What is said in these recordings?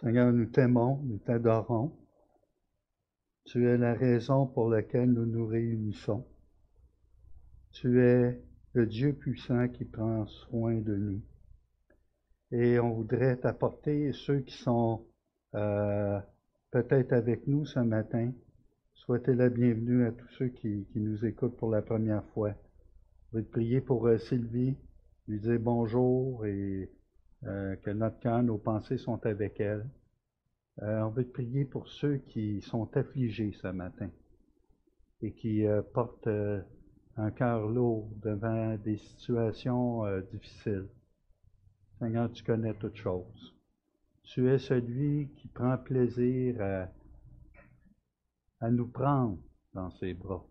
Seigneur, nous t'aimons, nous t'adorons. Tu es la raison pour laquelle nous nous réunissons. Tu es le Dieu puissant qui prend soin de nous. Et on voudrait t'apporter ceux qui sont euh, peut-être avec nous ce matin. Souhaitez la bienvenue à tous ceux qui, nous écoutent pour la première fois. Je vais te prier pour euh, Sylvie, lui dire bonjour et euh, que notre cœur, nos pensées sont avec elle. on veut te prier pour ceux qui sont affligés ce matin et qui portent un cœur lourd devant des situations difficiles. Seigneur, tu connais toutes choses. Tu es celui qui prend plaisir à, nous prendre dans ses bras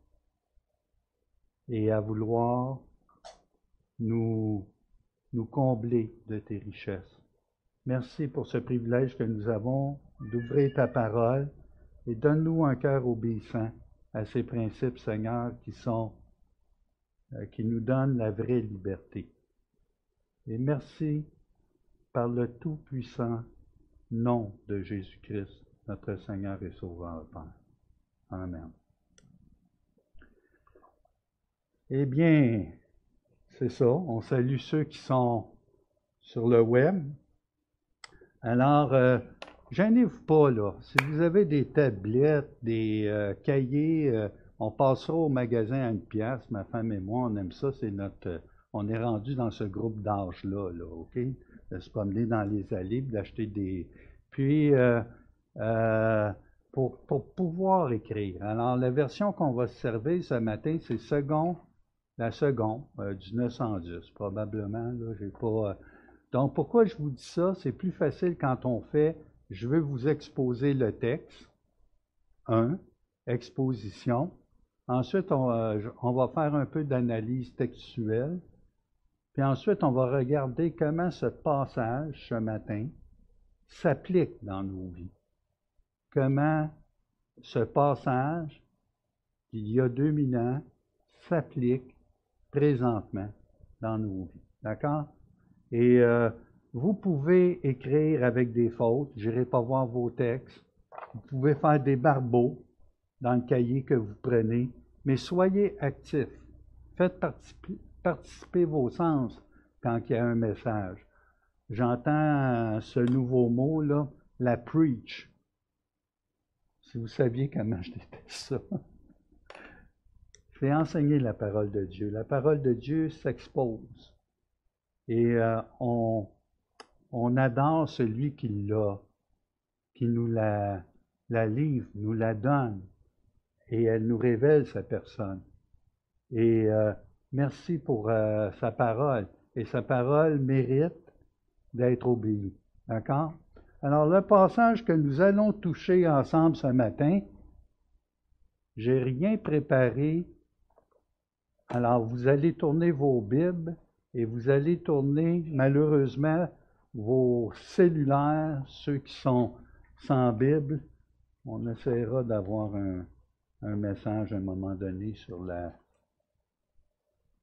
et à vouloir nous, nous combler de tes richesses. Merci pour ce privilège que nous avons d'ouvrir ta parole et donne-nous un cœur obéissant à ces principes, Seigneur, qui sont, euh, qui nous donnent la vraie liberté. Et merci par le tout-puissant nom de Jésus-Christ, notre Seigneur et Sauveur Père. Amen. Eh bien, c'est ça. On salue ceux qui sont sur le web. Alors, euh, gênez-vous pas, là. Si vous avez des tablettes, des euh, cahiers, euh, on passera au magasin à une pièce. Ma femme et moi, on aime ça. C'est notre. on est rendu dans ce groupe d'âge-là, là, OK? de se promener dans les allées, d'acheter des... Puis, euh, euh, pour, pour, pouvoir écrire. Alors, la version qu'on va se servir ce matin, c'est second, la seconde euh, du 910, probablement. Là, j'ai pas... Donc, pourquoi je vous dis ça? C'est plus facile quand on fait, je veux vous exposer le texte. Un, exposition. Ensuite, on, on va faire un peu d'analyse textuelle. Puis ensuite, on va regarder comment ce passage ce matin s'applique dans nos vies. Comment ce passage, il y a 2000 ans, s'applique présentement dans nos vies. D'accord? Et euh, vous pouvez écrire avec des fautes. Je n'irai pas voir vos textes. Vous pouvez faire des barbeaux dans le cahier que vous prenez, mais soyez actifs. Faites participer, participer vos sens quand il y a un message. J'entends ce nouveau mot-là, la preach. Si vous saviez comment je déteste ça. C'est enseigner la parole de Dieu. La parole de Dieu s'expose. Et euh, on, on adore celui qui l'a, qui nous la, la livre, nous la donne. Et elle nous révèle sa personne. Et euh, Merci pour euh, sa parole. Et sa parole mérite d'être obéie. D'accord? Alors, le passage que nous allons toucher ensemble ce matin, j'ai rien préparé. Alors, vous allez tourner vos Bibles et vous allez tourner, malheureusement, vos cellulaires, ceux qui sont sans Bible. On essaiera d'avoir un, message à un moment donné sur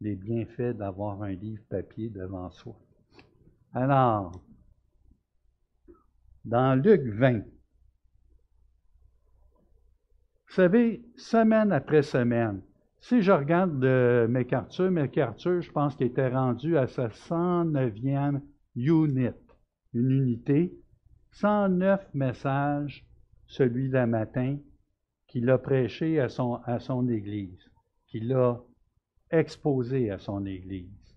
les bienfaits d'avoir un livre papier devant soi. Alors, dans Luc 20, vous savez, semaine après semaine, si je regarde de MacArthur, MacArthur, je pense qu'il était rendu à sa 109e unit, une unité, 109 messages, celui d'un matin, qu'il a prêché à son, à son Église, qu'il a exposé à son Église.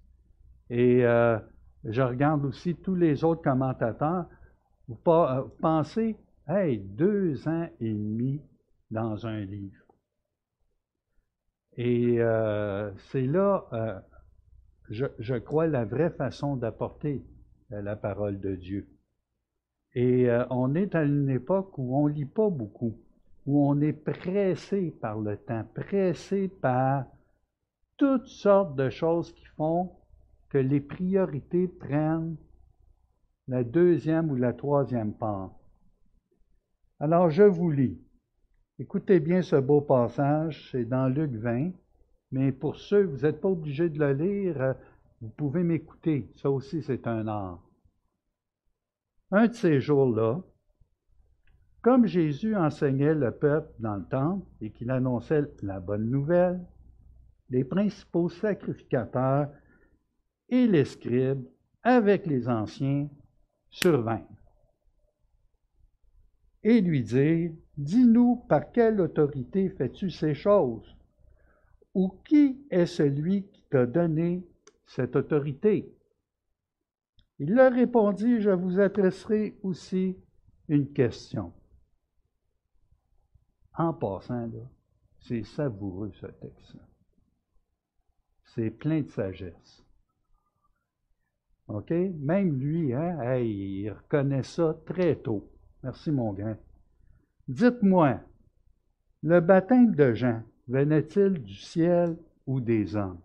Et euh, je regarde aussi tous les autres commentateurs. Vous euh, pensez, hey, deux ans et demi dans un livre. Et euh, c'est là, je, je, crois, la vraie façon d'apporter la parole de Dieu. Et on est à une époque où on lit pas beaucoup, où on est pressé par le temps, pressé par toutes sortes de choses qui font que les priorités prennent la deuxième ou la troisième part. Alors je vous lis. Écoutez bien ce beau passage, c'est dans Luc 20, mais pour ceux, vous n'êtes pas obligés de le lire, vous pouvez m'écouter, ça aussi c'est un art. Un de ces jours-là, comme Jésus enseignait le peuple dans le temple et qu'il annonçait la bonne nouvelle, les principaux sacrificateurs et les scribes, avec les anciens, survinrent et lui dirent, Dis-nous par quelle autorité fais-tu ces choses? Ou qui est celui qui t'a donné cette autorité? Il leur répondit, Je vous adresserai aussi une question. En passant, c'est savoureux ce texte. C'est plein de sagesse. OK? Même lui, hein, il reconnaît ça très tôt. Merci, mon grand. Dites-moi, le baptême de Jean venait-il du ciel ou des hommes?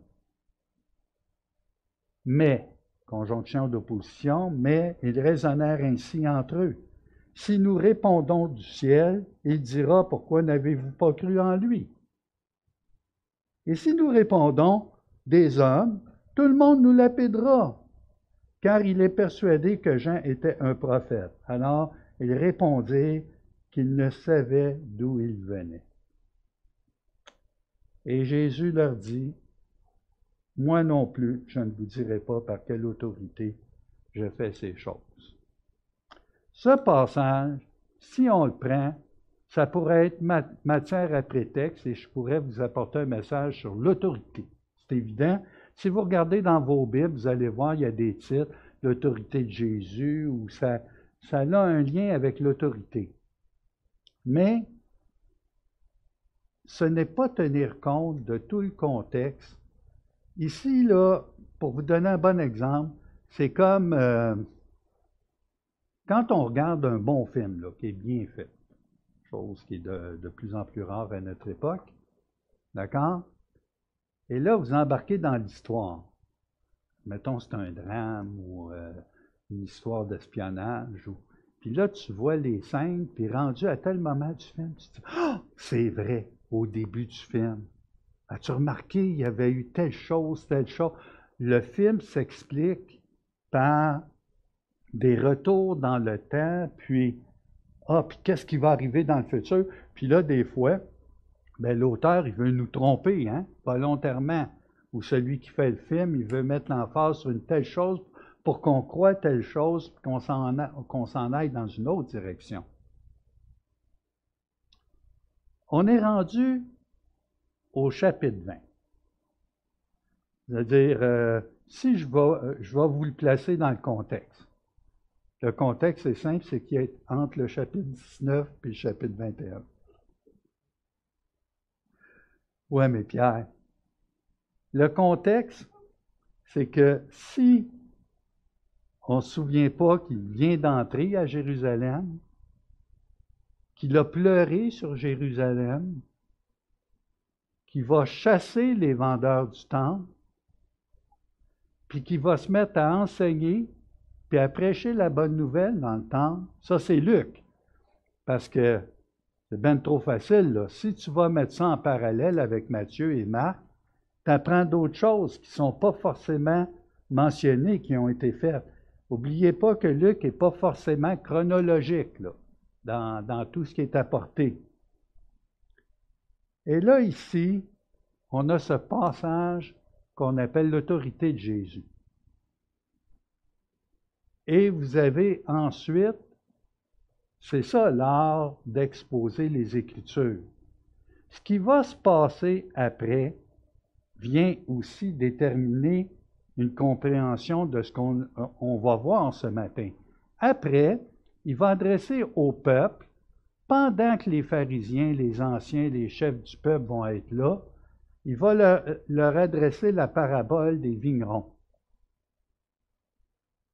Mais, conjonction d'opposition, mais ils raisonnèrent ainsi entre eux. Si nous répondons du ciel, il dira pourquoi n'avez-vous pas cru en lui? Et si nous répondons des hommes, tout le monde nous lapidera, car il est persuadé que Jean était un prophète. Alors, il répondit qu'il ne savait d'où il venait. Et Jésus leur dit, Moi non plus, je ne vous dirai pas par quelle autorité je fais ces choses. Ce passage, si on le prend, ça pourrait être matière à prétexte et je pourrais vous apporter un message sur l'autorité. C'est évident. Si vous regardez dans vos Bibles, vous allez voir, il y a des titres, l'autorité de Jésus, ou ça, ça a un lien avec l'autorité. Mais ce n'est pas tenir compte de tout le contexte. Ici, là, pour vous donner un bon exemple, c'est comme euh, quand on regarde un bon film qui est bien fait, chose qui est de, plus en plus rare à notre époque, d'accord? Et là, vous embarquez dans l'histoire. Mettons, c'est un drame ou euh, une histoire d'espionnage. Ou... Puis là, tu vois les scènes, puis rendu à tel moment du film, tu te dis oh, c'est vrai, au début du film. As-tu remarqué, il y avait eu telle chose, telle chose? Le film s'explique par des retours dans le temps, puis, ah, puis qu'est-ce qui va arriver dans le futur? Puis là, des fois, ben, l'auteur, il veut nous tromper, hein, volontairement. Ou celui qui fait le film, il veut mettre l'emphase sur une telle chose pour qu'on croie telle chose, qu'on s'en aille dans une autre direction. On est rendu au chapitre 20. C'est-à-dire, euh, si je vais, euh, je vais vous le placer dans le contexte. Le contexte est simple, c'est qu'il est entre le chapitre 19 et le chapitre 21. Oui, mais Pierre, le contexte, c'est que si on ne se souvient pas qu'il vient d'entrer à Jérusalem, qu'il a pleuré sur Jérusalem, qu'il va chasser les vendeurs du temple, puis qu'il va se mettre à enseigner puis à prêcher la bonne nouvelle dans le temps, ça c'est Luc. Parce que c'est bien trop facile. Si tu vas mettre ça en parallèle avec Matthieu et Marc, tu apprends d'autres choses qui ne sont pas forcément mentionnées, qui ont été faites. N'oubliez pas que Luc n'est pas forcément chronologique dans tout ce qui est apporté. Et là, ici, on a ce passage qu'on appelle l'autorité de Jésus. Et vous avez ensuite, c'est ça l'art d'exposer les Écritures. Ce qui va se passer après vient aussi déterminer une compréhension de ce qu'on va voir ce matin. Après, il va adresser au peuple, pendant que les pharisiens, les anciens, les chefs du peuple vont être là, il va leur, leur adresser la parabole des vignerons.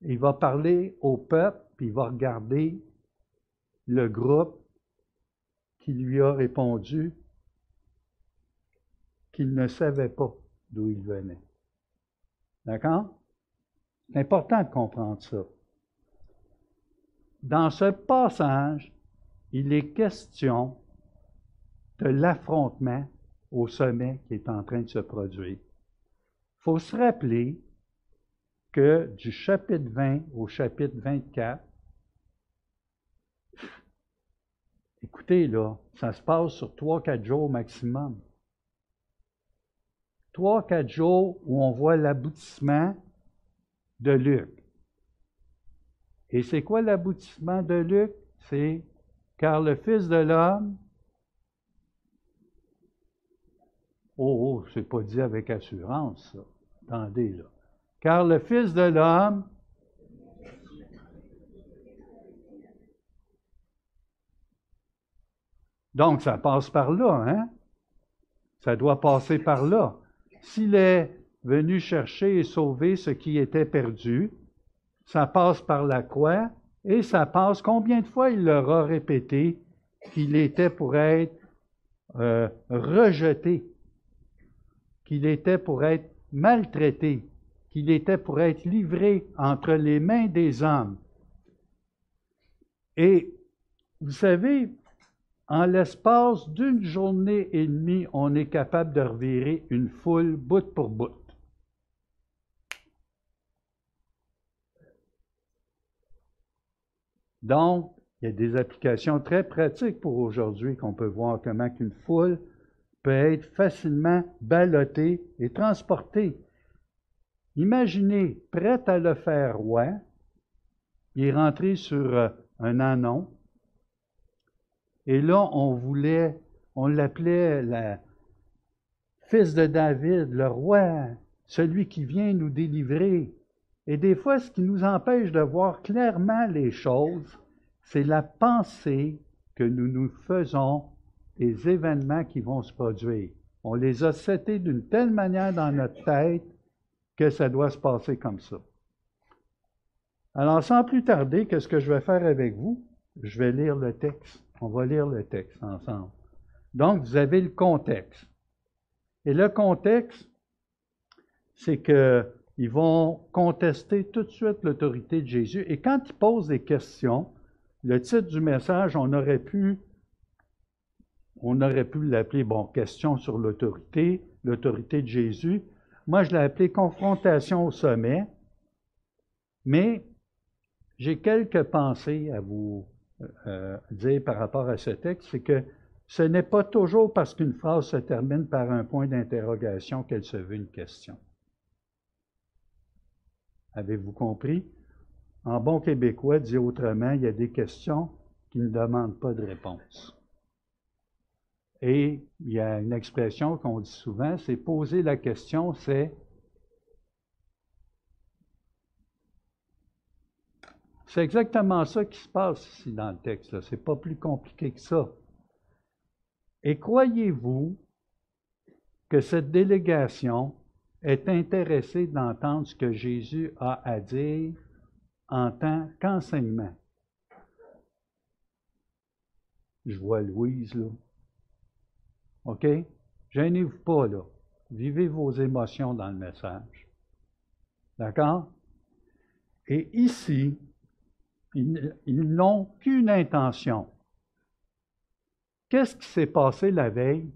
Il va parler au peuple, puis il va regarder le groupe qui lui a répondu qu'il ne savait pas d'où il venait. D'accord? C'est important de comprendre ça. Dans ce passage, il est question de l'affrontement au sommet qui est en train de se produire. Il faut se rappeler que du chapitre 20 au chapitre 24, Écoutez, là, ça se passe sur trois, quatre jours maximum. Trois, quatre jours où on voit l'aboutissement de Luc. Et c'est quoi l'aboutissement de Luc? C'est car le Fils de l'homme. Oh, oh, c'est pas dit avec assurance, ça. Attendez, là. Car le Fils de l'homme Donc, ça passe par là, hein? Ça doit passer par là. S'il est venu chercher et sauver ce qui était perdu, ça passe par la croix et ça passe, combien de fois il leur a répété qu'il était pour être euh, rejeté, qu'il était pour être maltraité, qu'il était pour être livré entre les mains des hommes. Et vous savez, en l'espace d'une journée et demie, on est capable de revirer une foule bout pour bout. Donc, il y a des applications très pratiques pour aujourd'hui qu'on peut voir comment une foule peut être facilement ballottée et transportée. Imaginez, prête à le faire roi, il est rentré sur euh, un anon, et là, on voulait, on l'appelait le fils de David, le roi, celui qui vient nous délivrer. Et des fois, ce qui nous empêche de voir clairement les choses, c'est la pensée que nous nous faisons des événements qui vont se produire. On les a setés d'une telle manière dans notre tête que ça doit se passer comme ça. Alors, sans plus tarder, qu'est-ce que je vais faire avec vous? Je vais lire le texte. On va lire le texte ensemble. Donc, vous avez le contexte. Et le contexte, c'est qu'ils vont contester tout de suite l'autorité de Jésus. Et quand ils posent des questions, le titre du message, on aurait pu, on aurait pu l'appeler, bon, question sur l'autorité, l'autorité de Jésus. Moi, je l'ai appelé confrontation au sommet. Mais j'ai quelques pensées à vous euh, dire par rapport à ce texte, c'est que ce n'est pas toujours parce qu'une phrase se termine par un point d'interrogation qu'elle se veut une question. Avez-vous compris? En bon québécois, dit autrement, il y a des questions qui ne demandent pas de réponse. Et il y a une expression qu'on dit souvent, c'est poser la question, c'est C'est exactement ça qui se passe ici dans le texte. Ce n'est pas plus compliqué que ça. Et croyez-vous que cette délégation est intéressée d'entendre ce que Jésus a à dire en tant qu'enseignement? Je vois Louise, là. OK? Gênez-vous pas, là. Vivez vos émotions dans le message. D'accord? Et ici, ils, n'ont qu'une intention. Qu'est-ce qui s'est passé la veille?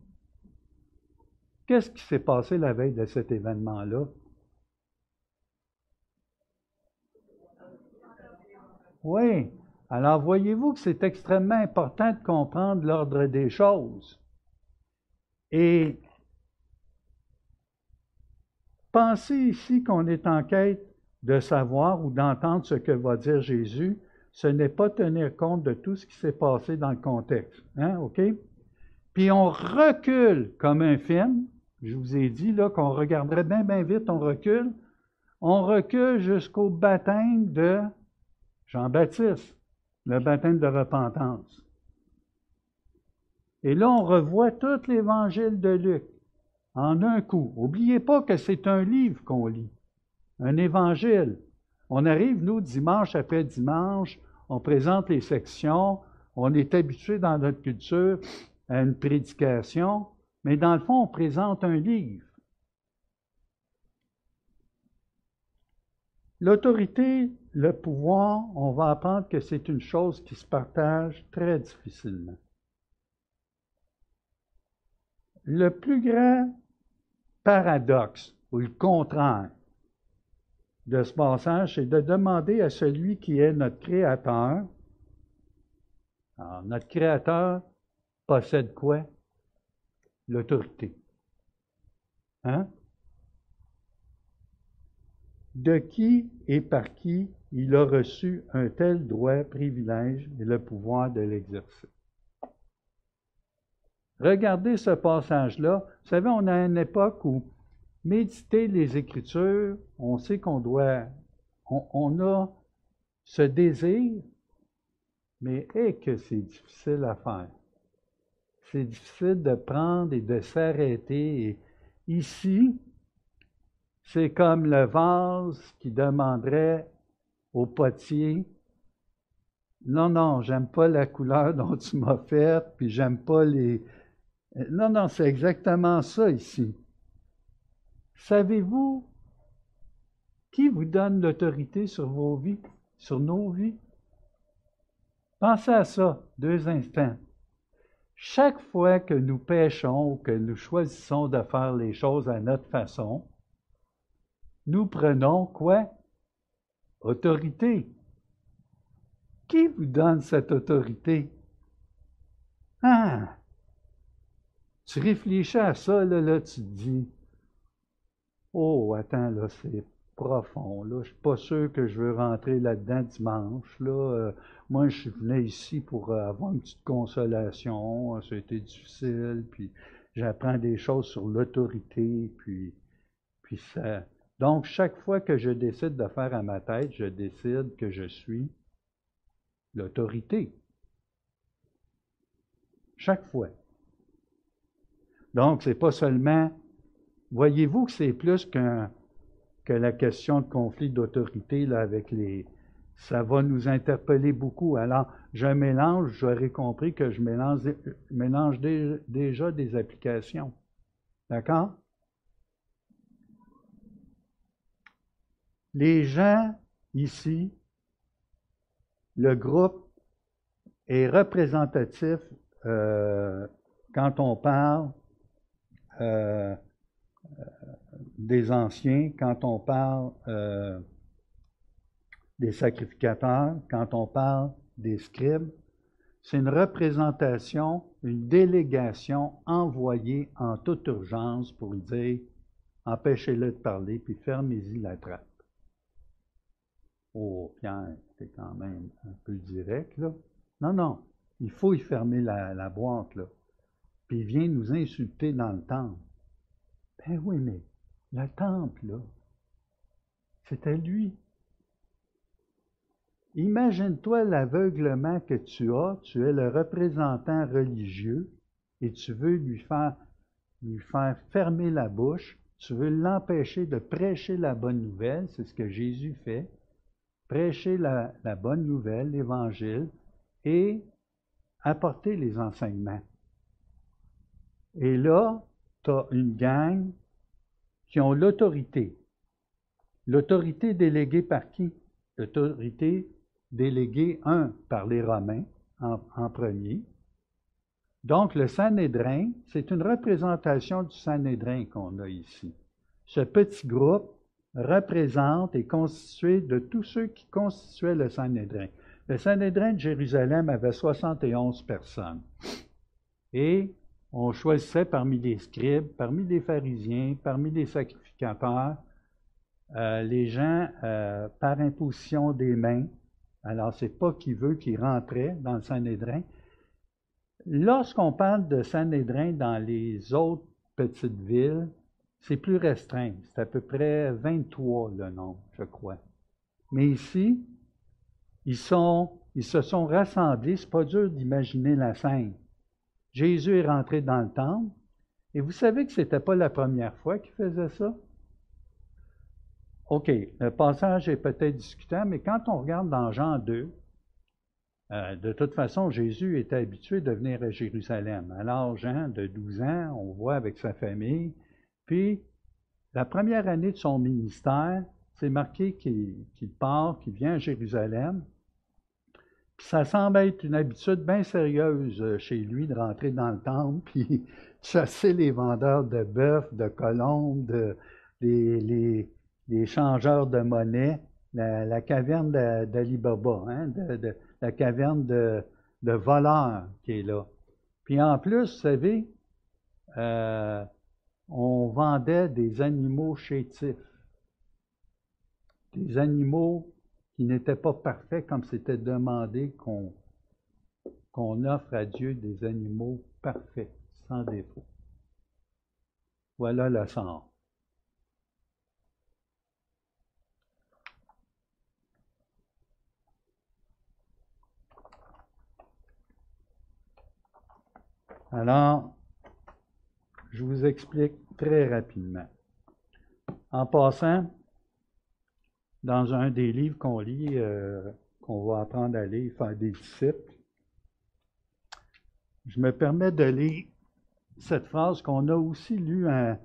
Qu'est-ce qui s'est passé la veille de cet événement-là? Oui. Alors voyez-vous que c'est extrêmement important de comprendre l'ordre des choses. Et pensez ici qu'on est en quête de savoir ou d'entendre ce que va dire Jésus, ce n'est pas tenir compte de tout ce qui s'est passé dans le contexte. Hein, OK? Puis on recule comme un film. Je vous ai dit là qu'on regarderait bien, bien vite, on recule. On recule jusqu'au baptême de Jean-Baptiste, le baptême de repentance. Et là, on revoit tout l'évangile de Luc en un coup. N'oubliez pas que c'est un livre qu'on lit, un évangile. On arrive, nous, dimanche après dimanche, on présente les sections, on est habitué dans notre culture à une prédication, mais dans le fond, on présente un livre. L'autorité, le pouvoir, on va apprendre que c'est une chose qui se partage très difficilement. Le plus grand paradoxe, ou le contraire, de ce passage, c'est de demander à celui qui est notre Créateur, Alors, notre Créateur possède quoi? L'autorité. Hein? De qui et par qui il a reçu un tel droit, privilège et le pouvoir de l'exercer. Regardez ce passage-là. Vous savez, on a une époque où méditer les Écritures, on sait qu'on doit, on, a ce désir, mais est que c'est difficile à faire? C'est difficile de prendre et de s'arrêter. Ici, c'est comme le vase qui demanderait au potier. Non, non, j'aime pas la couleur dont tu m'as faite, puis j'aime pas les. Non, non, c'est exactement ça ici. Savez-vous qui vous donne l'autorité sur vos vies, sur nos vies? Pensez à ça deux instants. Chaque fois que nous péchons ou que nous choisissons de faire les choses à notre façon, nous prenons quoi? Autorité. Qui vous donne cette autorité? Ah! Tu réfléchis à ça, là, là tu dis, oh, attends, là, c'est profond, là, je suis pas sûr que je veux rentrer là-dedans dimanche, là. Euh, moi, je venais ici pour euh, avoir une petite consolation, ça a été difficile, puis j'apprends des choses sur l'autorité, puis, puis ça, donc, chaque fois que je décide de faire à ma tête, je décide que je suis l'autorité. Chaque fois. Donc, ce n'est pas seulement. Voyez-vous que c'est plus qu'un que la question de conflit d'autorité là, avec les. Ça va nous interpeller beaucoup. Alors, je mélange, j'aurais compris que je mélange, mélange déjà des applications. D'accord? Les gens ici, le groupe est représentatif euh, quand on parle euh, des anciens, quand on parle des sacrificateurs, quand on parle des scribes. C'est une représentation, une délégation envoyée en toute urgence pour dire empêchez-le de parler, puis fermez-y la trappe. Oh, Pierre, c'est quand même un peu direct, là. Non, non, il faut y fermer la, boîte, là. Puis il vient nous insulter dans le temple. Ben oui, mais le temple, là, c'était lui. Imagine-toi l'aveuglement que tu as, tu es le représentant religieux et tu veux lui faire, lui faire fermer la bouche, tu veux l'empêcher de prêcher la bonne nouvelle, c'est ce que Jésus fait prêcher la, bonne nouvelle, l'Évangile, et apporter les enseignements. Et là, tu as une gang qui ont l'autorité. L'autorité déléguée par qui? L'autorité déléguée, un, par les Romains en, premier. Donc, le Sanhédrin, c'est une représentation du Sanhédrin qu'on a ici. Ce petit groupe représente et constitué de tous ceux qui constituaient le Sanhédrin. Le Sanhédrin de Jérusalem avait 71 personnes. Et on choisissait parmi les scribes, parmi les pharisiens, parmi les sacrificateurs, euh, les gens euh, par imposition des mains. Alors, c'est pas qui veut qui rentrait dans le Sanhédrin. Lorsqu'on parle de Sanhédrin dans les autres petites villes, c'est plus restreint. C'est à peu près 23 le nombre, je crois. Mais ici, ils, sont, ils se sont rassemblés. C'est pas dur d'imaginer la scène. Jésus est rentré dans le temple. Et vous savez que ce n'était pas la première fois qu'il faisait ça? OK, le passage est peut-être discutable, mais quand on regarde dans Jean 2, euh, de toute façon, Jésus était habitué de venir à Jérusalem. Alors, Jean, de 12 ans, on voit avec sa famille, puis, la première année de son ministère, c'est marqué qu'il part, qu'il vient à Jérusalem. Ça semble être une habitude bien sérieuse euh, chez lui de rentrer dans le temple, puis chasser les vendeurs de bœufs, de colombes, les, changeurs de monnaie, la, caverne d'Ali Baba, hein, la caverne de, de voleur qui est là. Puis en plus, vous savez, euh, on vendait des animaux chétifs, des animaux qui n'étaient pas parfaits comme c'était demandé qu'on offre à Dieu des animaux parfaits, sans défaut. Voilà le sort. Alors, je vous explique très rapidement. En passant, dans un des livres qu'on lit, euh, qu'on va apprendre à lire, faire des disciples, je me permets de lire cette phrase qu'on a aussi lue à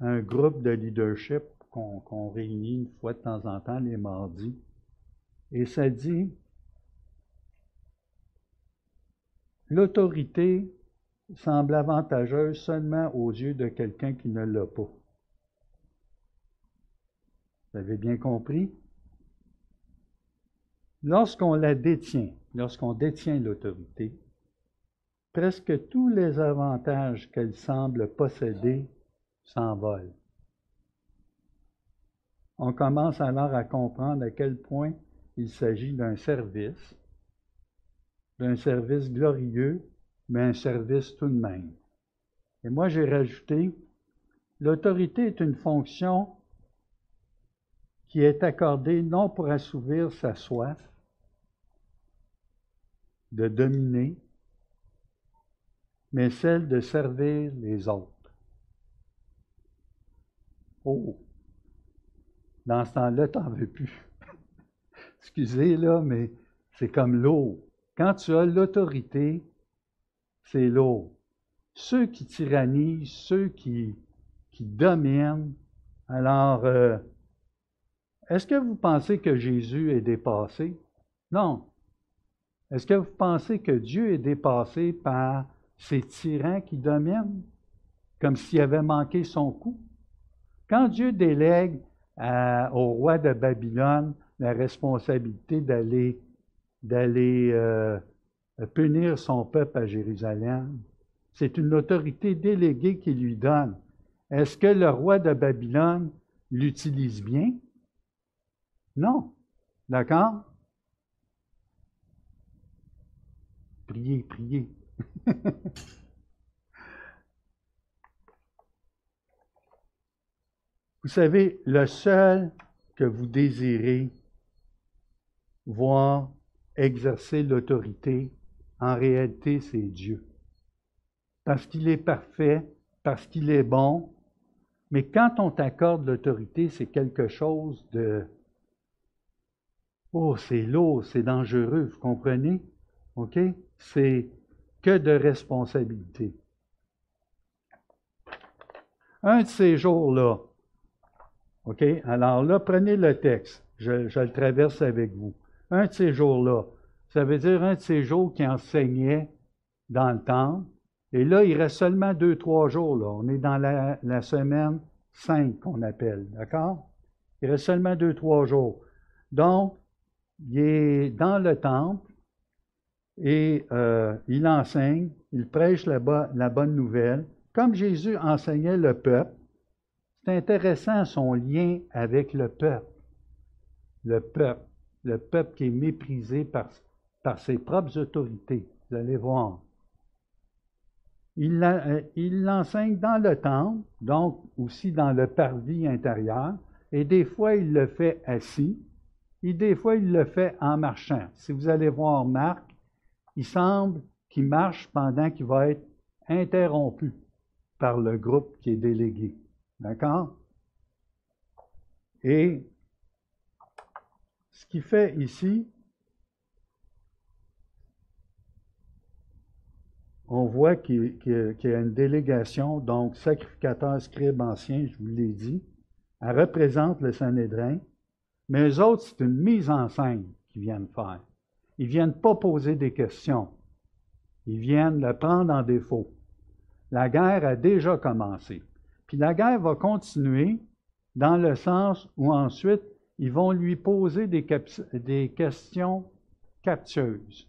un groupe de leadership qu'on réunit une fois de temps en temps les mardis. Et ça dit, l'autorité semble avantageuse seulement aux yeux de quelqu'un qui ne l'a pas. Vous avez bien compris? Lorsqu'on la détient, lorsqu'on détient l'autorité, presque tous les avantages qu'elle semble posséder s'envolent. On commence alors à comprendre à quel point il s'agit d'un service, d'un service glorieux mais un service tout de même. Et moi, j'ai rajouté, l'autorité est une fonction qui est accordée non pour assouvir sa soif de dominer, mais celle de servir les autres. Oh! Dans ce temps-là, tu n'en veux plus. Excusez, là, mais c'est comme l'eau. Quand tu as l'autorité, c'est l'eau. Ceux qui tyrannisent, ceux qui, qui dominent. Alors, euh, est-ce que vous pensez que Jésus est dépassé? Non. Est-ce que vous pensez que Dieu est dépassé par ces tyrans qui dominent, comme s'il avait manqué son coup? Quand Dieu délègue au roi de Babylone la responsabilité d'aller d'aller euh, punir son peuple à Jérusalem. C'est une autorité déléguée qui lui donne. Est-ce que le roi de Babylone l'utilise bien? Non. D'accord? Priez, priez. vous savez, le seul que vous désirez voir exercer l'autorité, en réalité, c'est Dieu. Parce qu'il est parfait, parce qu'il est bon. Mais quand on t'accorde l'autorité, c'est quelque chose de... Oh, c'est lourd, c'est dangereux, vous comprenez? OK? C'est que de responsabilité. Un de ces jours-là, OK? Alors là, prenez le texte. Je, le traverse avec vous. Un de ces jours-là, ça veut dire un de ces jours qui enseignait dans le temple. Et là, il reste seulement deux, trois jours. Là. On est dans la, semaine 5 qu'on appelle. D'accord? Il reste seulement deux, trois jours. Donc, il est dans le temple et euh, il enseigne, il prêche la, la bonne nouvelle. Comme Jésus enseignait le peuple, c'est intéressant son lien avec le peuple. Le peuple. Le peuple qui est méprisé par, par ses propres autorités. Vous allez voir. Euh, il l'enseigne dans le temple, donc aussi dans le parvis intérieur, et des fois il le fait assis, et des fois il le fait en marchant. Si vous allez voir Marc, il semble qu'il marche pendant qu'il va être interrompu par le groupe qui est délégué. D'accord? Et ce qu'il fait ici, on voit qu'il y a une délégation, donc sacrificateur, scribe ancien, je vous l'ai dit. Elle représente le Sanhédrin, mais eux autres, c'est une mise en scène qu'ils viennent faire. Ils ne viennent pas poser des questions. Ils viennent le prendre en défaut. La guerre a déjà commencé. Puis la guerre va continuer dans le sens où ensuite, ils vont lui poser des, questions captieuses.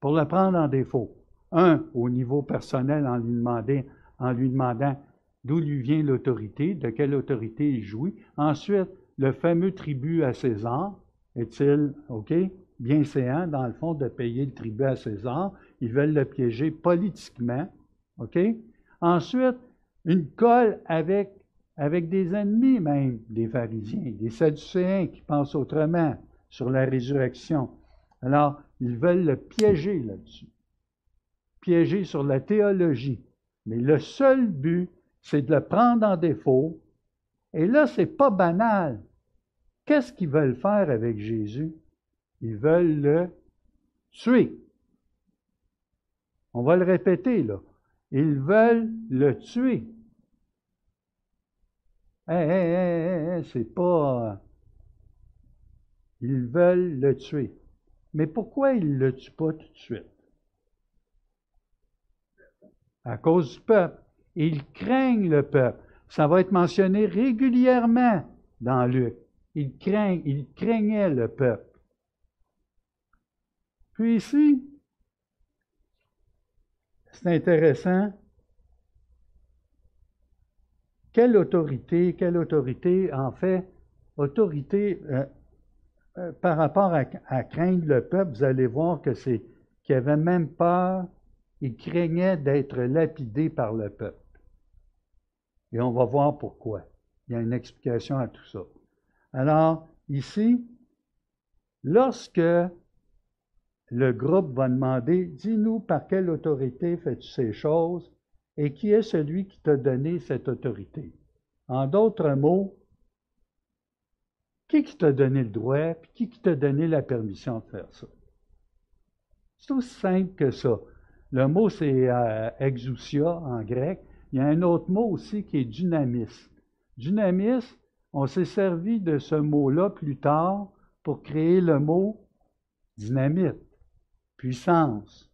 pour le prendre en défaut. Un, au niveau personnel, en lui demandant d'où lui vient l'autorité, de quelle autorité il jouit. Ensuite, le fameux tribut à César, est-il, OK, bien séant, dans le fond, de payer le tribut à César? Ils veulent le piéger politiquement, OK? Ensuite, une colle avec, avec des ennemis même des pharisiens, des sadducéens qui pensent autrement sur la résurrection. Alors, ils veulent le piéger là-dessus, piéger sur la théologie. Mais le seul but, c'est de le prendre en défaut. Et là, c'est pas banal. Qu'est-ce qu'ils veulent faire avec Jésus? Ils veulent le tuer. On va le répéter, là. Ils veulent le tuer. Hé, hé, hé, c'est pas. Ils veulent le tuer. Mais pourquoi ils ne le tuent pas tout de suite? À cause du peuple. Ils craignent le peuple. Ça va être mentionné régulièrement dans Luc. Ils, craignent, ils craignaient le peuple. Puis ici, c'est intéressant. Quelle autorité, quelle autorité, en fait, autorité euh, euh, par rapport à, craindre le peuple, vous allez voir que c'est qu'il avait même peur, il craignait d'être lapidé par le peuple. Et on va voir pourquoi. Il y a une explication à tout ça. Alors, ici, lorsque le groupe va demander, dis-nous par quelle autorité fais-tu ces choses et qui est celui qui t'a donné cette autorité? En d'autres mots, qui qui t'a donné le droit, et qui qui t'a donné la permission de faire ça? C'est aussi simple que ça. Le mot, c'est euh, exousia en grec. Il y a un autre mot aussi qui est dynamis. Dynamis, on s'est servi de ce mot-là plus tard pour créer le mot dynamite puissance,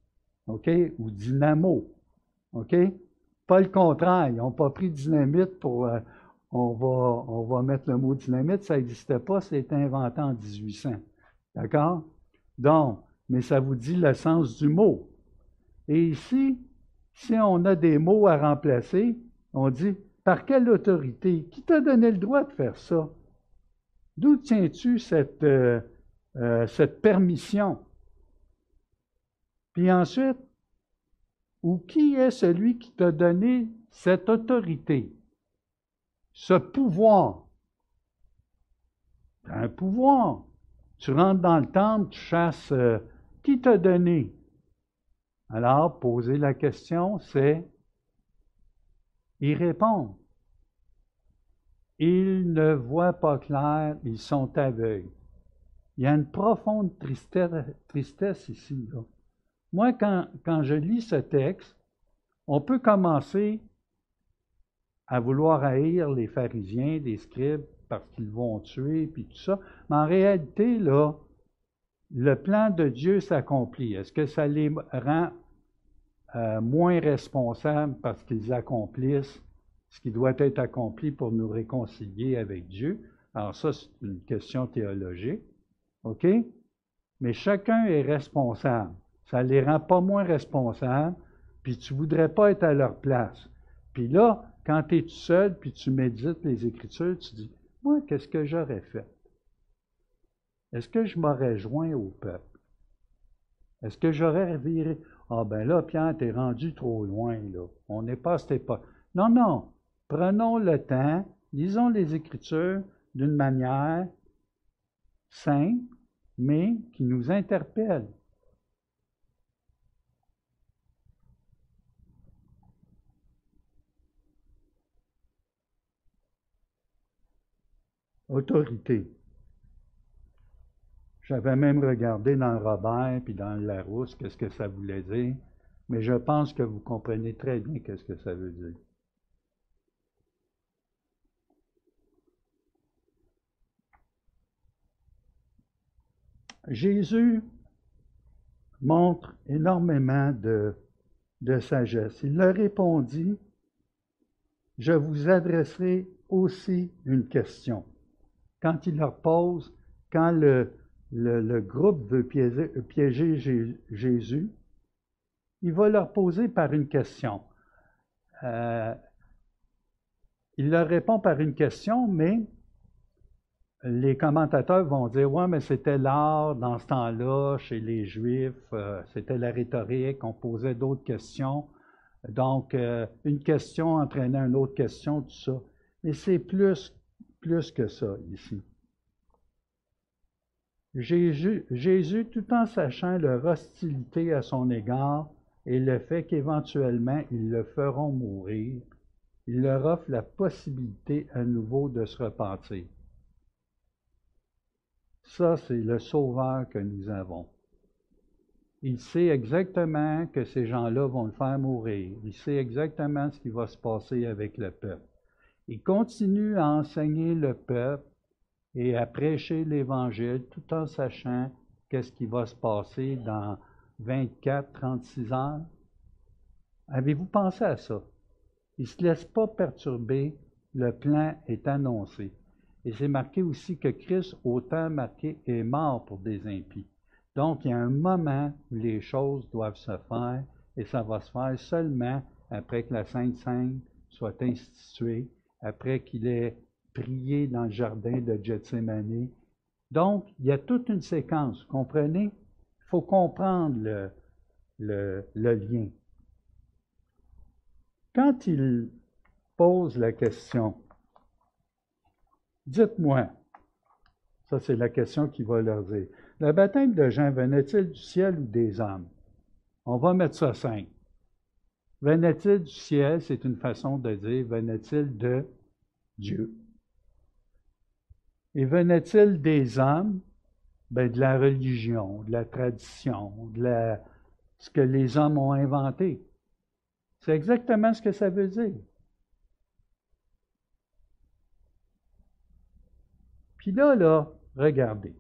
OK, ou dynamo, OK? Pas le contraire, ils n'ont pas pris dynamite pour, euh, on, va, on va mettre le mot dynamite, ça n'existait pas, c'était inventé en 1800, d'accord? Donc, mais ça vous dit le sens du mot. Et ici, si on a des mots à remplacer, on dit par quelle autorité? Qui t'a donné le droit de faire ça? D'où tiens-tu cette, euh, euh, permission? Puis ensuite, ou qui est celui qui t'a donné cette autorité, ce pouvoir? un pouvoir. Tu rentres dans le temple, tu chasses. Euh, qui t'a donné? Alors, poser la question, c'est y répondre. Ils ne voient pas clair, ils sont aveugles. Il y a une profonde tristesse, ici. Là. Moi, quand, quand je lis ce texte, on peut commencer à vouloir haïr les pharisiens, les scribes, parce qu'ils vont tuer, puis tout ça. Mais en réalité, là, le plan de Dieu s'accomplit. Est-ce que ça les rend euh, moins responsables parce qu'ils accomplissent ce qui doit être accompli pour nous réconcilier avec Dieu? Alors ça, c'est une question théologique. OK? Mais chacun est responsable. Ça ne les rend pas moins responsables, puis tu ne voudrais pas être à leur place. Puis là, quand tu es tout seul, puis tu médites les Écritures, tu dis, moi, qu'est-ce que j'aurais fait? Est-ce que je m'aurais joint au peuple? Est-ce que j'aurais viré? Ah ben là, Pierre, t'es rendu trop loin, là. On n'est pas à cette époque. Non, non. Prenons le temps, lisons les Écritures d'une manière simple, mais qui nous interpelle. autorité. J'avais même regardé dans Robert puis dans Larousse qu'est-ce que ça voulait dire, mais je pense que vous comprenez très bien qu'est-ce que ça veut dire. Jésus montre énormément de, de sagesse. Il leur répondit, je vous adresserai aussi une question quand il leur pose, quand le, le, groupe veut piéger, Jésus, il va leur poser par une question. Euh, il leur répond par une question, mais les commentateurs vont dire Ouais, mais c'était l'art dans ce temps-là, chez les Juifs, euh, c'était la rhétorique, on posait d'autres questions. Donc, euh, une question entraînait une autre question, tout ça. Mais c'est plus, plus que ça ici. Jésus, tout en sachant leur hostilité à son égard et le fait qu'éventuellement ils le feront mourir, il leur offre la possibilité à nouveau de se repentir. Ça, c'est le sauveur que nous avons. Il sait exactement que ces gens-là vont le faire mourir. Il sait exactement ce qui va se passer avec le peuple. Il continue à enseigner le peuple et à prêcher l'Évangile tout en sachant qu'est-ce qui va se passer dans 24, 36 heures. Avez-vous pensé à ça? Il ne se laisse pas perturber, le plan est annoncé. Et c'est marqué aussi que Christ, autant marqué, est mort pour des impies. Donc, il y a un moment où les choses doivent se faire, et ça va se faire seulement après que la Sainte Sainte soit instituée, après qu'il ait prié dans le jardin de Gethsemane. Donc, il y a toute une séquence, comprenez? Il faut comprendre le lien. Quand il pose la question, dites-moi, ça c'est la question qu'il va leur dire, le baptême de Jean venait-il du ciel ou des hommes? On va mettre ça simple. Venait-il du ciel, c'est une façon de dire, venait-il de Dieu? Et venait-il des hommes? Ben, de la religion, de la tradition, de la, ce que les hommes ont inventé. C'est exactement ce que ça veut dire. Puis là, là, regardez.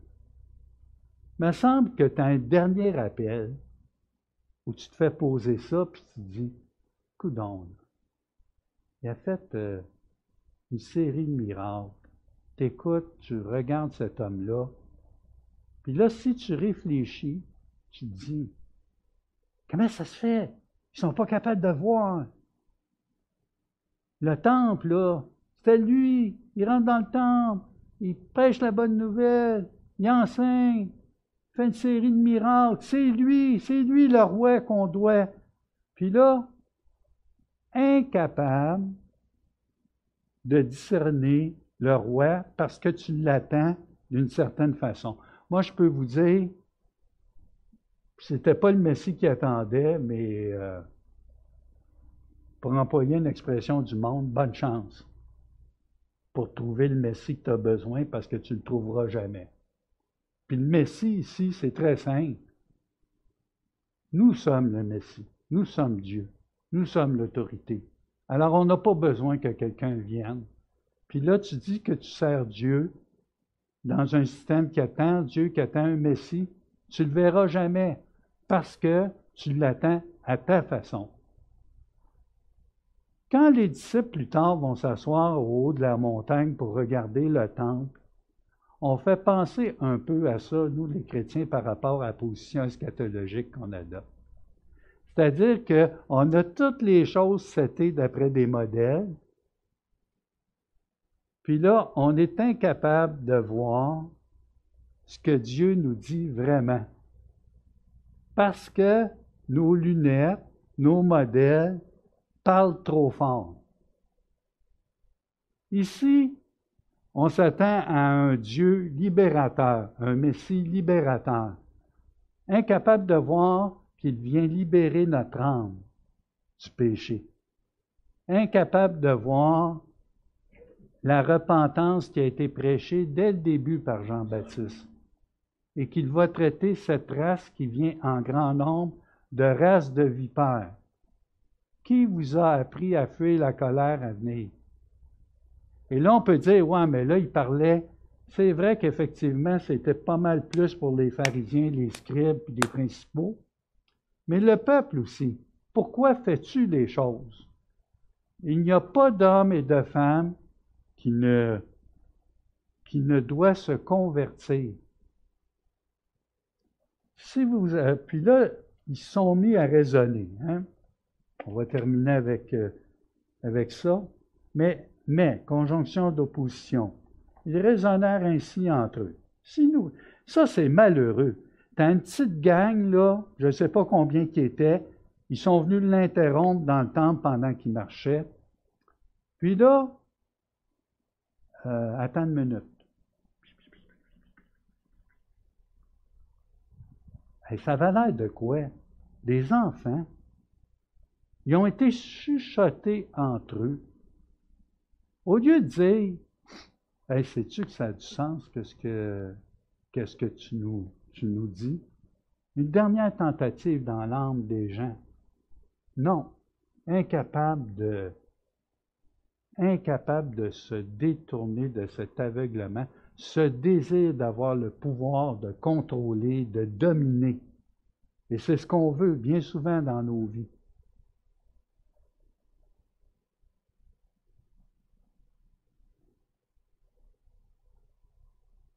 Il me semble que tu as un dernier appel où tu te fais poser ça, puis tu te dis, coudon, il a fait euh, une série de miracles. Tu écoutes, tu regardes cet homme-là. Puis là, si tu réfléchis, tu te dis, comment ça se fait? Ils ne sont pas capables de voir. Le temple, là, c'était lui. Il rentre dans le temple, il prêche la bonne nouvelle, il enseigne, fait une série de miracles. C'est lui, c'est lui le roi qu'on doit. Puis là, incapable de discerner le roi parce que tu l'attends d'une certaine façon. Moi, je peux vous dire, c'était pas le Messie qui attendait, mais euh, pour employer une expression du monde, bonne chance pour trouver le Messie que tu as besoin parce que tu ne le trouveras jamais. Puis le Messie ici, c'est très simple. Nous sommes le Messie. Nous sommes Dieu. Nous sommes l'autorité. Alors on n'a pas besoin que quelqu'un vienne. Puis là, tu dis que tu sers Dieu dans un système qui attend Dieu, qui attend un Messie. Tu ne le verras jamais parce que tu l'attends à ta façon. Quand les disciples plus tard vont s'asseoir au haut de la montagne pour regarder le temple, on fait penser un peu à ça, nous les chrétiens, par rapport à la position eschatologique qu'on adopte. C'est-à-dire qu'on a toutes les choses setées d'après des modèles, puis là, on est incapable de voir ce que Dieu nous dit vraiment. Parce que nos lunettes, nos modèles parlent trop fort. Ici, on s'attend à un Dieu libérateur, un Messie libérateur, incapable de voir qu'il vient libérer notre âme du péché, incapable de voir la repentance qui a été prêchée dès le début par Jean-Baptiste, et qu'il va traiter cette race qui vient en grand nombre de race de vipères. Qui vous a appris à fuir la colère à venir? Et là, on peut dire, ouais, mais là, il parlait. C'est vrai qu'effectivement, c'était pas mal plus pour les pharisiens, les scribes et les principaux. Mais le peuple aussi. Pourquoi fais-tu des choses? Il n'y a pas d'homme et de femme qui ne, qui ne doit se convertir. Si vous, puis là, ils sont mis à raisonner. Hein? On va terminer avec, euh, avec ça. Mais, mais, conjonction d'opposition. Ils raisonnèrent ainsi entre eux. Si nous, ça, c'est malheureux. T'as une petite gang, là, je ne sais pas combien qui étaient, ils sont venus l'interrompre dans le temple pendant qu'il marchait. Puis là, euh, attends une minute. Et ça va l'air de quoi? Des enfants. Ils ont été chuchotés entre eux. Au lieu de dire, sais-tu que ça a du sens, qu'est-ce que, qu'est-ce que tu, nous, tu nous dis? Une dernière tentative dans l'âme des gens. Non, incapable de, incapable de se détourner de cet aveuglement, ce désir d'avoir le pouvoir de contrôler, de dominer. Et c'est ce qu'on veut bien souvent dans nos vies.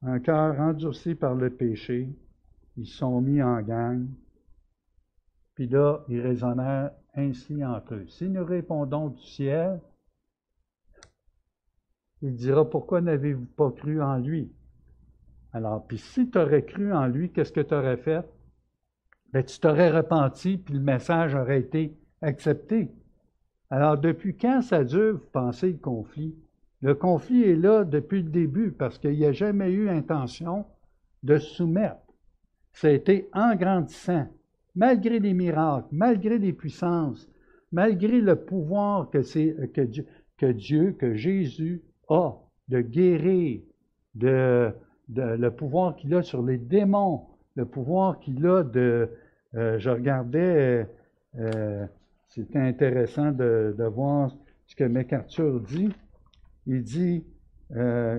Un cœur endurci par le péché, ils sont mis en gang, puis là, ils raisonnèrent ainsi entre eux. Si nous répondons du ciel, il dira Pourquoi n'avez-vous pas cru en lui? Alors, puis si tu aurais cru en lui, qu'est-ce que tu aurais fait? Ben, Tu t'aurais repenti, puis le message aurait été accepté. Alors, depuis quand ça dure, vous pensez, le conflit? Le conflit est là depuis le début, parce qu'il n'y a jamais eu intention de soumettre. Ça a été en grandissant, malgré les miracles, malgré les puissances, malgré le pouvoir que, que, que Dieu, que Jésus a de guérir, de, le pouvoir qu'il a sur les démons, le pouvoir qu'il a de... Euh, je regardais, euh, c'était intéressant de, voir ce que MacArthur dit. Il dit, euh,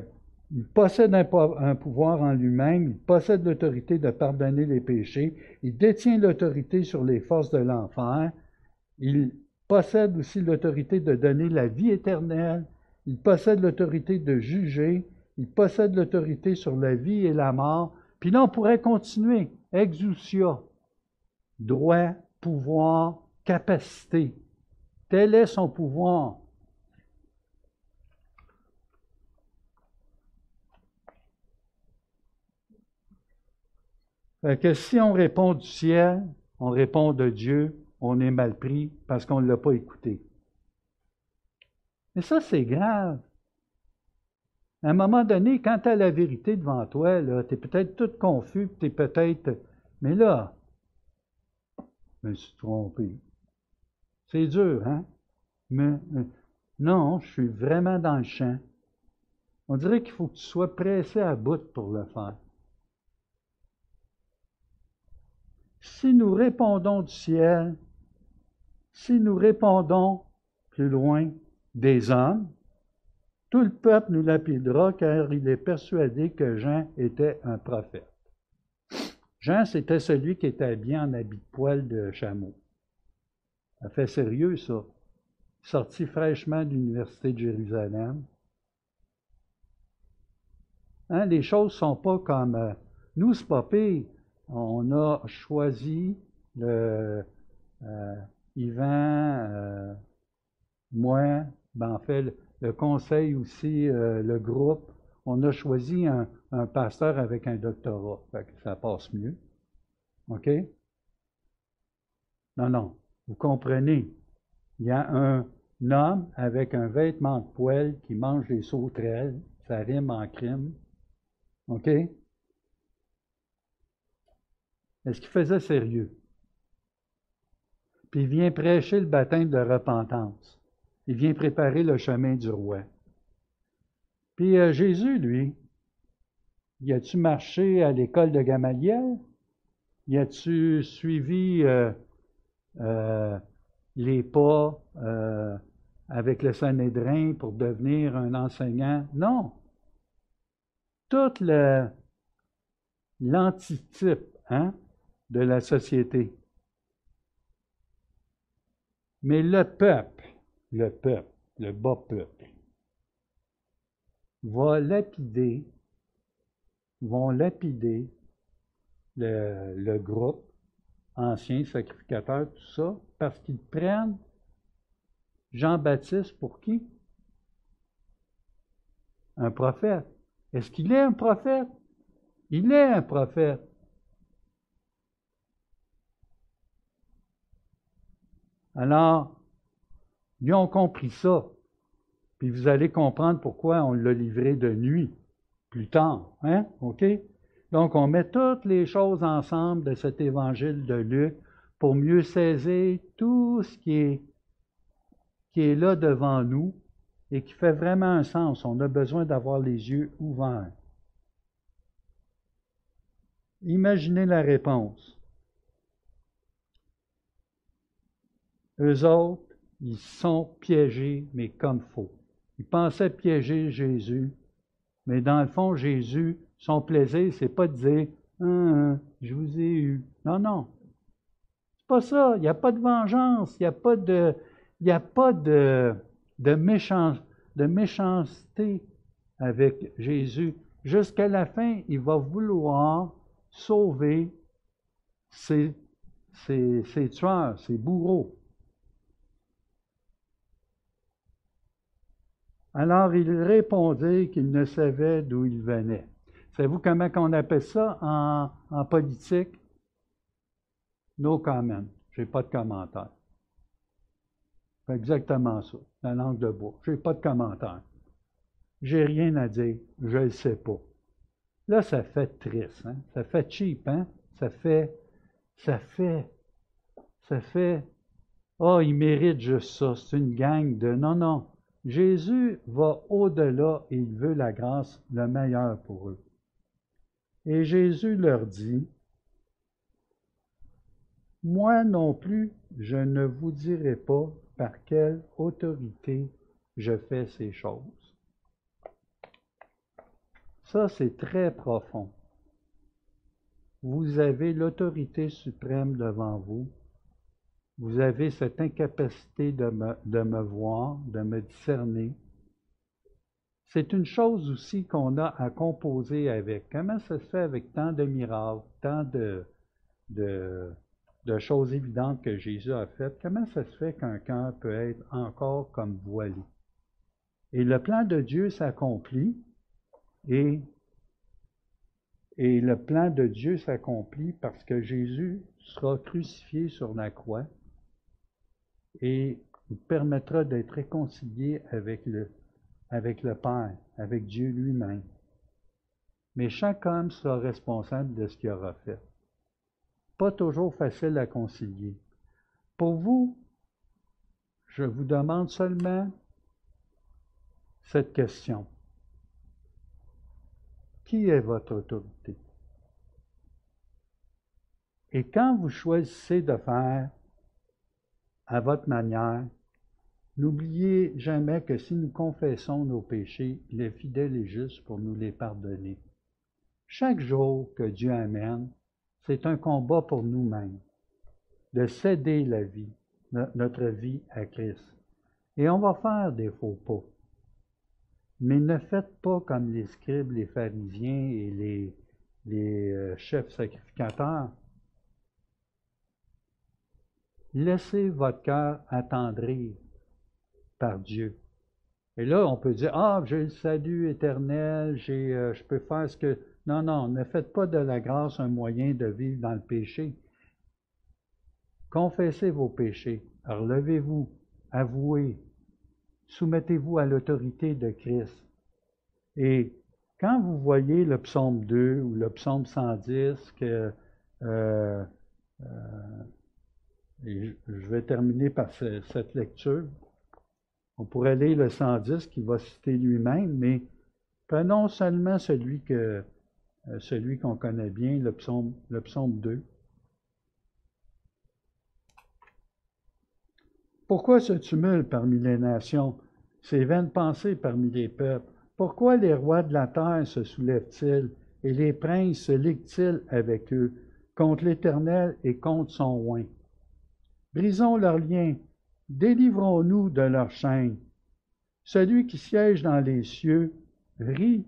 il possède un, un, pouvoir en lui-même, il possède l'autorité de pardonner les péchés, il détient l'autorité sur les forces de l'enfer, il possède aussi l'autorité de donner la vie éternelle, il possède l'autorité de juger, il possède l'autorité sur la vie et la mort. Puis là, on pourrait continuer. Exousia, droit, pouvoir, capacité. Tel est son pouvoir. Que si on répond du ciel, on répond de Dieu, on est mal pris parce qu'on ne l'a pas écouté. Mais ça, c'est grave. À un moment donné, quand tu as la vérité devant toi, tu es peut-être tout confus, tu es peut-être. Mais là, je me suis trompé. C'est dur, hein? Mais, non, je suis vraiment dans le champ. On dirait qu'il faut que tu sois pressé à bout pour le faire. Si nous répondons du ciel, si nous répondons plus loin, des hommes, tout le peuple nous lapidera car il est persuadé que Jean était un prophète. Jean, c'était celui qui était habillé en habit de poil de chameau. Ça fait sérieux, ça. Sorti fraîchement de l'Université de Jérusalem. Hein, les choses ne sont pas comme. Euh, nous, c'est pas pire. On a choisi le. Euh, Yvan, euh, moi, ben, en fait, le, conseil aussi, euh, le groupe, on a choisi un, pasteur avec un doctorat. ça passe mieux. OK? Non, non. Vous comprenez. Il y a un homme avec un vêtement de poêle qui mange des sauterelles. Ça rime en crime. OK? Est-ce qu'il faisait sérieux? Puis il vient prêcher le baptême de repentance. Il vient préparer le chemin du roi. Puis euh, Jésus, lui, y a-tu marché à l'école de Gamaliel? Y a-tu suivi euh, euh, les pas avec le Sanhédrin pour devenir un enseignant? Non. Tout l'antitype hein, de la société. Mais le peuple, le peuple, le bas peuple, va lapider, vont lapider le, groupe anciens sacrificateurs, tout ça, parce qu'ils prennent Jean-Baptiste pour qui? Un prophète. Est-ce qu'il est un prophète? Il est un prophète. Alors, ils ont compris ça. Puis vous allez comprendre pourquoi on l'a livré de nuit plus tard. Hein? OK? Donc, on met toutes les choses ensemble de cet évangile de Luc pour mieux saisir tout ce qui est, qui est là devant nous et qui fait vraiment un sens. On a besoin d'avoir les yeux ouverts. Imaginez la réponse. Eux autres, ils sont piégés, mais comme faux. Ils pensaient piéger Jésus, mais dans le fond, Jésus, son plaisir, c'est pas de dire hein, hein, je vous ai eu. Non, non. C'est pas ça. Il n'y a pas de vengeance. Il n'y a pas de, il a pas de, de, de méchanceté avec Jésus. Jusqu'à la fin, il va vouloir sauver ses, ses, ses tueurs, ses bourreaux. Alors il répondit qu'il ne savait d'où il venait. Savez-vous comment on appelle ça en, politique? No comment. Je n'ai pas de commentaire. Exactement ça, la langue de bois. Je n'ai pas de commentaire. J'ai rien à dire. Je ne le sais pas. Là, ça fait triste, hein? ça fait cheap, hein? ça fait, ça fait, ça fait, oh, il mérite juste ça, c'est une gang de, non, non, Jésus va au-delà et il veut la grâce, le meilleur pour eux. Et Jésus leur dit, Moi non plus, je ne vous dirai pas par quelle autorité je fais ces choses. Ça, c'est très profond. Vous avez l'autorité suprême devant vous vous avez cette incapacité de me, voir, de me discerner. C'est une chose aussi qu'on a à composer avec. Comment ça se fait avec tant de miracles, tant de, choses évidentes que Jésus a faites? Comment ça se fait qu'un cœur peut être encore comme voilé? Et le plan de Dieu s'accomplit et le plan de Dieu s'accomplit parce que Jésus sera crucifié sur la croix et permettra d'être réconciliés avec le, avec le Père, avec Dieu lui-même. Mais chaque homme sera responsable de ce qu'il aura fait. Pas toujours facile à concilier. Pour vous, je vous demande seulement cette question. Qui est votre autorité? Et quand vous choisissez de faire à votre manière. N'oubliez jamais que si nous confessons nos péchés, il est fidèle et juste pour nous les pardonner. Chaque jour que Dieu amène, c'est un combat pour nous-mêmes, de céder la vie, notre vie à Christ. Et on va faire des faux pas. Mais ne faites pas comme les scribes, les pharisiens et les, les euh, chefs sacrificateurs Laissez votre cœur attendrir par Dieu. Et là, on peut dire, ah, j'ai le salut éternel, j'ai, euh, je peux faire ce que... Non, non, ne faites pas de la grâce un moyen de vivre dans le péché. Confessez vos péchés, relevez-vous, avouez, soumettez-vous à l'autorité de Christ. Et quand vous voyez le psaume 2 ou le psaume 110 que euh, euh, et je vais terminer par cette lecture. On pourrait lire le 110 qui va citer lui-même, mais prenons seulement celui euh, celui qu'on connaît bien, le psaume, le psaume 2. Pourquoi ce tumulte parmi les nations, ces vaines pensées parmi les peuples? Pourquoi les rois de la terre se soulèvent-ils et les princes se liguent-ils avec eux contre l'Éternel et contre son oint? Brisons leurs liens, délivrons-nous de leurs chaînes. Celui qui siège dans les cieux rit.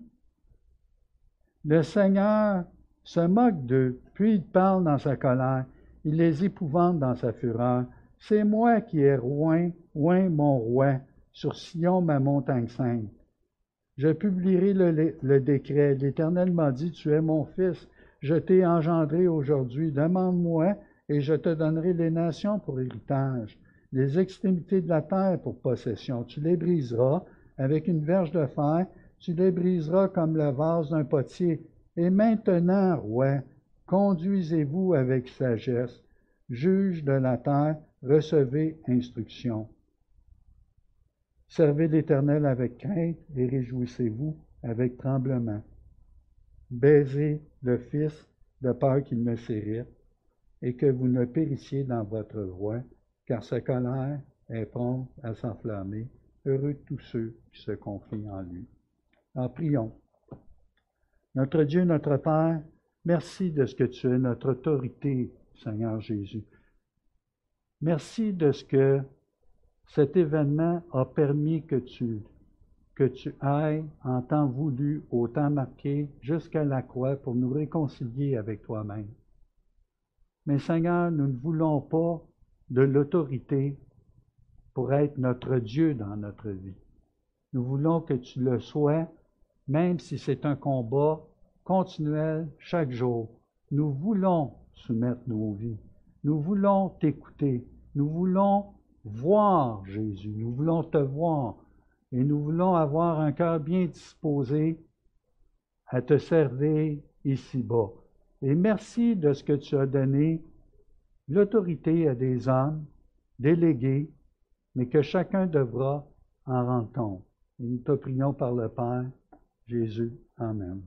Le Seigneur se moque d'eux, puis il parle dans sa colère. il les épouvante dans sa fureur. C'est moi qui ai roi, oint mon roi, sur Sion, ma montagne sainte. Je publierai le, le décret. L'Éternel m'a dit, Tu es mon fils, je t'ai engendré aujourd'hui. Demande-moi, et je te donnerai les nations pour héritage, les extrémités de la terre pour possession. Tu les briseras avec une verge de fer, tu les briseras comme le vase d'un potier. Et maintenant, roi, conduisez-vous avec sagesse, juge de la terre, recevez instruction. Servez l'Éternel avec crainte et réjouissez-vous avec tremblement. Baisez le Fils de peur qu'il ne s'irrite et que vous ne périssiez dans votre roi, car sa colère est prompte à s'enflammer. Heureux tous ceux qui se confient en lui. En prions. Notre Dieu, notre Père, merci de ce que tu es notre autorité, Seigneur Jésus. Merci de ce que cet événement a permis que tu ailles en temps voulu, au temps marqué, jusqu'à la croix pour nous réconcilier avec toi-même. Mais Seigneur, nous ne voulons pas de l'autorité pour être notre Dieu dans notre vie. Nous voulons que tu le sois, même si c'est un combat continuel chaque jour. Nous voulons soumettre nos vies. Nous voulons t'écouter. Nous voulons voir Jésus. Nous voulons te voir. Et nous voulons avoir un cœur bien disposé à te servir ici-bas. Et merci de ce que tu as donné l'autorité à des hommes délégués, mais que chacun devra en rendre compte. Et nous te prions par le Père Jésus. Amen.